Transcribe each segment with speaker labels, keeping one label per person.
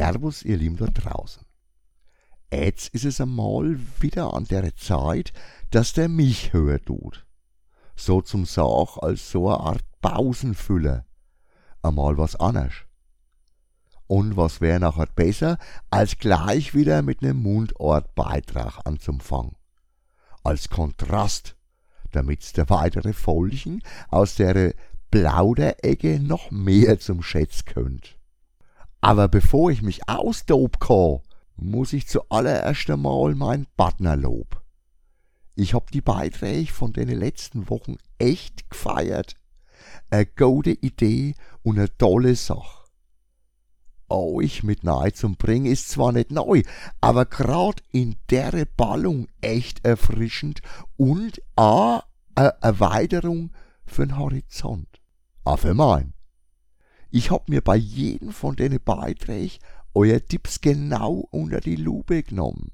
Speaker 1: Servus, ihr Lieben da draußen. Jetzt ist es einmal wieder an der Zeit, dass der mich hört tut. So zum Sach als so eine Art Pausenfüller. Einmal was anders. Und was wäre nachher besser, als gleich wieder mit nem Mundortbeitrag anzufangen. Als Kontrast, damit's der weitere Folgen aus der Plauderecke noch mehr zum Schätz könnt. Aber bevor ich mich austob kann, muss ich zuallererst einmal mein Partner lob. Ich hab die Beiträge von den letzten Wochen echt gefeiert. Eine gute Idee und eine tolle Sache. Euch mit nahe zum Bringen ist zwar nicht neu, aber grad in der Ballung echt erfrischend und a eine Erweiterung für'n Horizont. A für mein. Ich hab mir bei jedem von den Beiträgen euer Tipps genau unter die Lupe genommen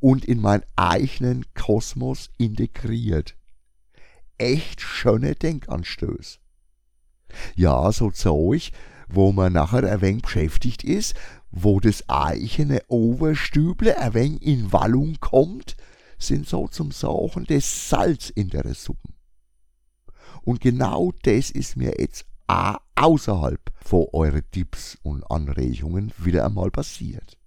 Speaker 1: und in mein eigenen Kosmos integriert. Echt schöne Denkanstöß. Ja, so Zeug, wo man nachher ein wenig beschäftigt ist, wo das eigene Oberstüble ein wenig in Wallung kommt, sind so zum Sauchen des Salz in der Suppe. Und genau das ist mir jetzt auch außerhalb von euren Tipps und Anregungen wieder einmal passiert.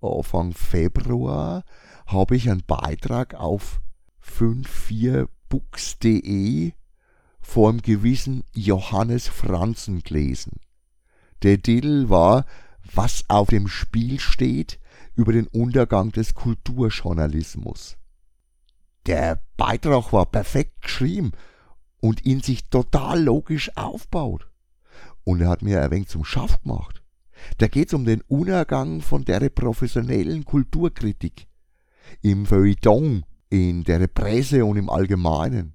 Speaker 1: Anfang Februar habe ich einen Beitrag auf 54books.de vor einem gewissen Johannes Franzen gelesen. Der Titel war Was auf dem Spiel steht über den Untergang des Kulturjournalismus. Der Beitrag war perfekt geschrieben und in sich total logisch aufbaut. Und er hat mir ein wenig zum Schaff gemacht. Da geht's um den Untergang von der professionellen Kulturkritik im Feuilleton, in der Presse und im Allgemeinen.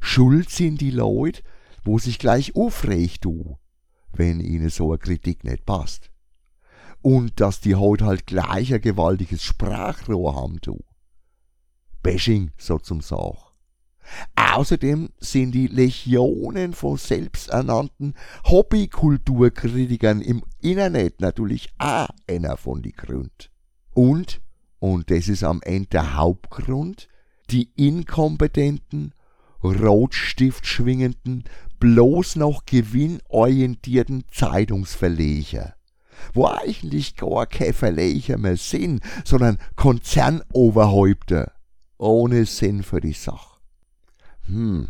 Speaker 1: Schuld sind die Leute, wo sich gleich aufregt du, wenn ihnen so eine Kritik nicht passt. Und dass die heute halt gleich ein gewaltiges Sprachrohr haben du. Bashing so zum Sach. Außerdem sind die Legionen von selbsternannten Hobbykulturkritikern im Internet natürlich auch einer von die Grund. Und, und das ist am Ende der Hauptgrund, die inkompetenten, Rotstift schwingenden, bloß noch gewinnorientierten Zeitungsverleger wo eigentlich gar keine Verleger mehr sind, sondern Konzernoberhäupter ohne Sinn für die Sache. Hm,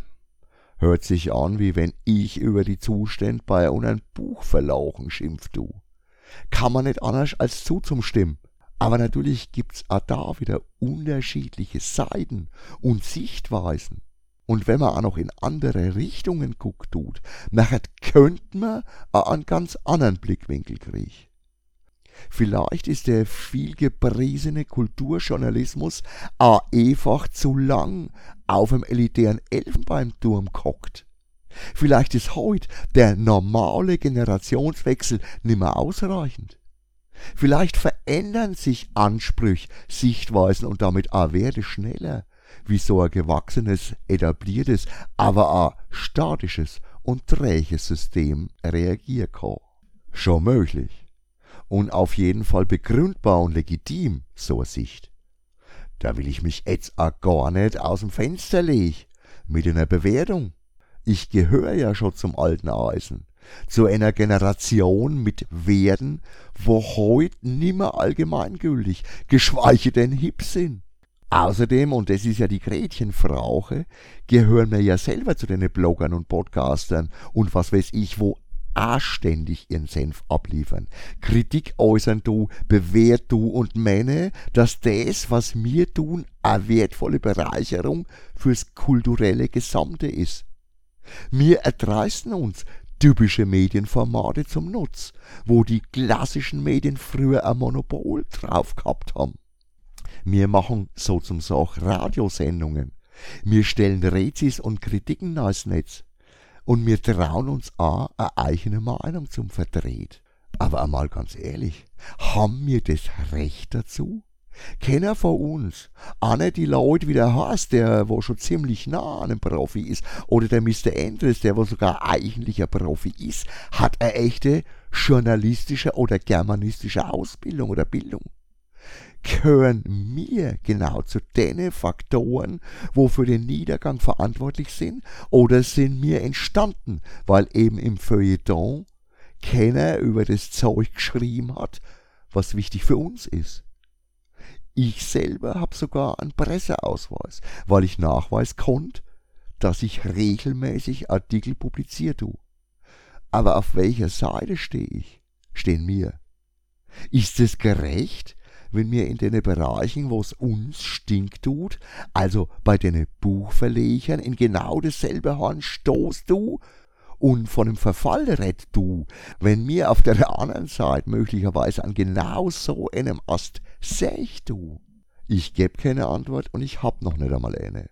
Speaker 1: hört sich an, wie wenn ich über die Zustände bei einem Buchverlauchen schimpf du. Kann man nicht anders als zuzustimmen. Aber natürlich gibt's auch da wieder unterschiedliche Seiten und Sichtweisen. Und wenn man auch noch in andere Richtungen guckt tut, nachher könnte man auch einen ganz anderen Blickwinkel kriegen. Vielleicht ist der vielgepriesene Kulturjournalismus a einfach zu lang auf dem elitären Elfenbeinturm gehockt. Vielleicht ist heute der normale Generationswechsel nimmer ausreichend. Vielleicht verändern sich Ansprüche, Sichtweisen und damit auch Werte schneller, wie so ein gewachsenes, etabliertes, aber auch statisches und träges System reagieren kann. Schon möglich und auf jeden Fall begründbar und legitim, so eine Sicht. Da will ich mich jetzt auch gar nicht aus dem Fenster legen, mit einer Bewertung. Ich gehöre ja schon zum alten Eisen, zu einer Generation mit Werten, wo heut nimmer allgemeingültig, geschweige denn hip sind. Außerdem, und das ist ja die Gretchenfrauche, gehören wir ja selber zu den Bloggern und Podcastern und was weiß ich, wo auch ständig ihren Senf abliefern. Kritik äußern du, bewährt du und meine, dass das, was wir tun, eine wertvolle Bereicherung fürs kulturelle Gesamte ist. Wir erdreisten uns, typische Medienformate zum Nutz, wo die klassischen Medien früher ein Monopol drauf gehabt haben. Wir machen so zum Sach Radiosendungen. Wir stellen Rezis und Kritiken ins Netz und wir trauen uns an, eine eigene Meinung zum verdreht. Aber einmal ganz ehrlich, haben wir das Recht dazu? Keiner von uns, einer die Leute wie der Horst, der wo schon ziemlich nah an einem Profi ist, oder der Mr. Andres, der wo sogar eigentlich ein Profi ist, hat eine echte journalistische oder germanistische Ausbildung oder Bildung. Gehören mir genau zu den Faktoren, wo für den Niedergang verantwortlich sind, oder sind mir entstanden, weil eben im Feuilleton keiner über das Zeug geschrieben hat, was wichtig für uns ist. Ich selber habe sogar einen Presseausweis, weil ich nachweisen konnte, dass ich regelmäßig Artikel publiziere. Tu. Aber auf welcher Seite stehe ich? Stehen mir. Ist es gerecht, wenn mir in den Bereichen, wo es uns stinkt tut, also bei den Buchverlegern in genau dasselbe Horn stoßt du und von dem Verfall rett du, wenn mir auf der anderen Seite möglicherweise an genau so einem Ast sech du? Ich geb keine Antwort und ich hab noch nicht einmal eine.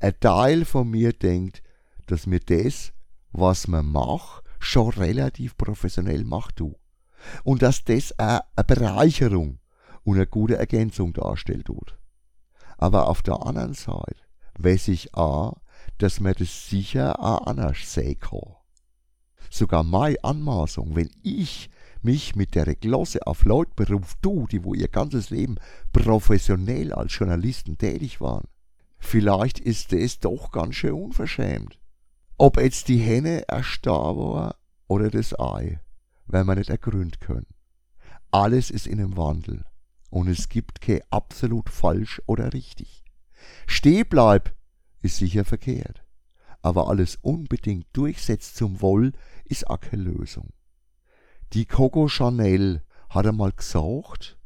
Speaker 1: Ein Teil von mir denkt, dass mir das, was man macht, schon relativ professionell macht du. Und dass das eine Bereicherung und eine gute Ergänzung darstellt. Aber auf der anderen Seite weiß ich auch, dass man das sicher auch anders sehen kann. Sogar meine Anmaßung, wenn ich mich mit der Glosse auf Leute beruft, du, die wo ihr ganzes Leben professionell als Journalisten tätig waren. Vielleicht ist es doch ganz schön unverschämt. Ob jetzt die Henne erstar war oder das Ei, wenn man nicht ergründen können. Alles ist in einem Wandel und es gibt kein absolut falsch oder richtig. Stehbleib ist sicher verkehrt, aber alles unbedingt durchsetzt zum Woll ist auch keine Lösung. Die Coco Chanel hat einmal gesagt,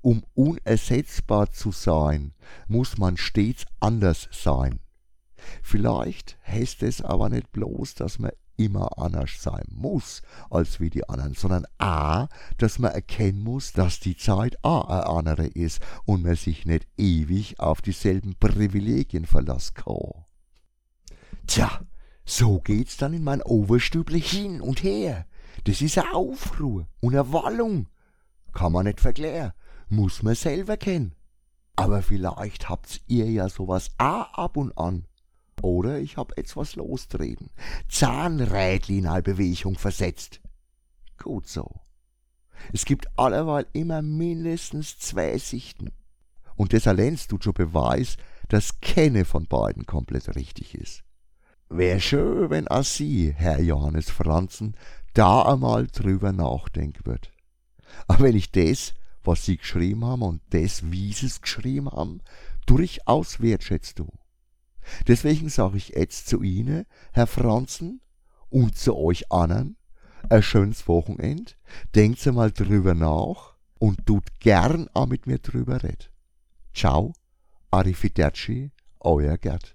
Speaker 1: um unersetzbar zu sein, muss man stets anders sein. Vielleicht heißt es aber nicht bloß, dass man immer anders sein muss als wie die anderen, sondern a, dass man erkennen muss, dass die Zeit a eine andere ist und man sich nicht ewig auf dieselben Privilegien verlassen kann. Tja, so geht's dann in mein Overstüble hin und her. Das ist eine Aufruhr und eine Wallung. Kann man nicht verklären, muss man selber kennen. Aber vielleicht habt's ihr ja sowas auch ab und an. Oder ich hab etwas lostreten, Zahnrädli in Bewegung versetzt. Gut so. Es gibt allerweil immer mindestens zwei Sichten. Und das allein tut schon Beweis, dass keine von beiden komplett richtig ist. Wär schön, wenn auch Sie, Herr Johannes Franzen, da einmal drüber nachdenken wird. Aber wenn ich das, was Sie geschrieben haben und das, wie Sie es geschrieben haben, durchaus wertschätzt du. Deswegen sage ich jetzt zu Ihnen, Herr Franzen, und zu euch anderen, ein schönes Wochenend, denkt mal drüber nach und tut gern auch mit mir drüber red. Ciao, arrivederci, euer Gerd.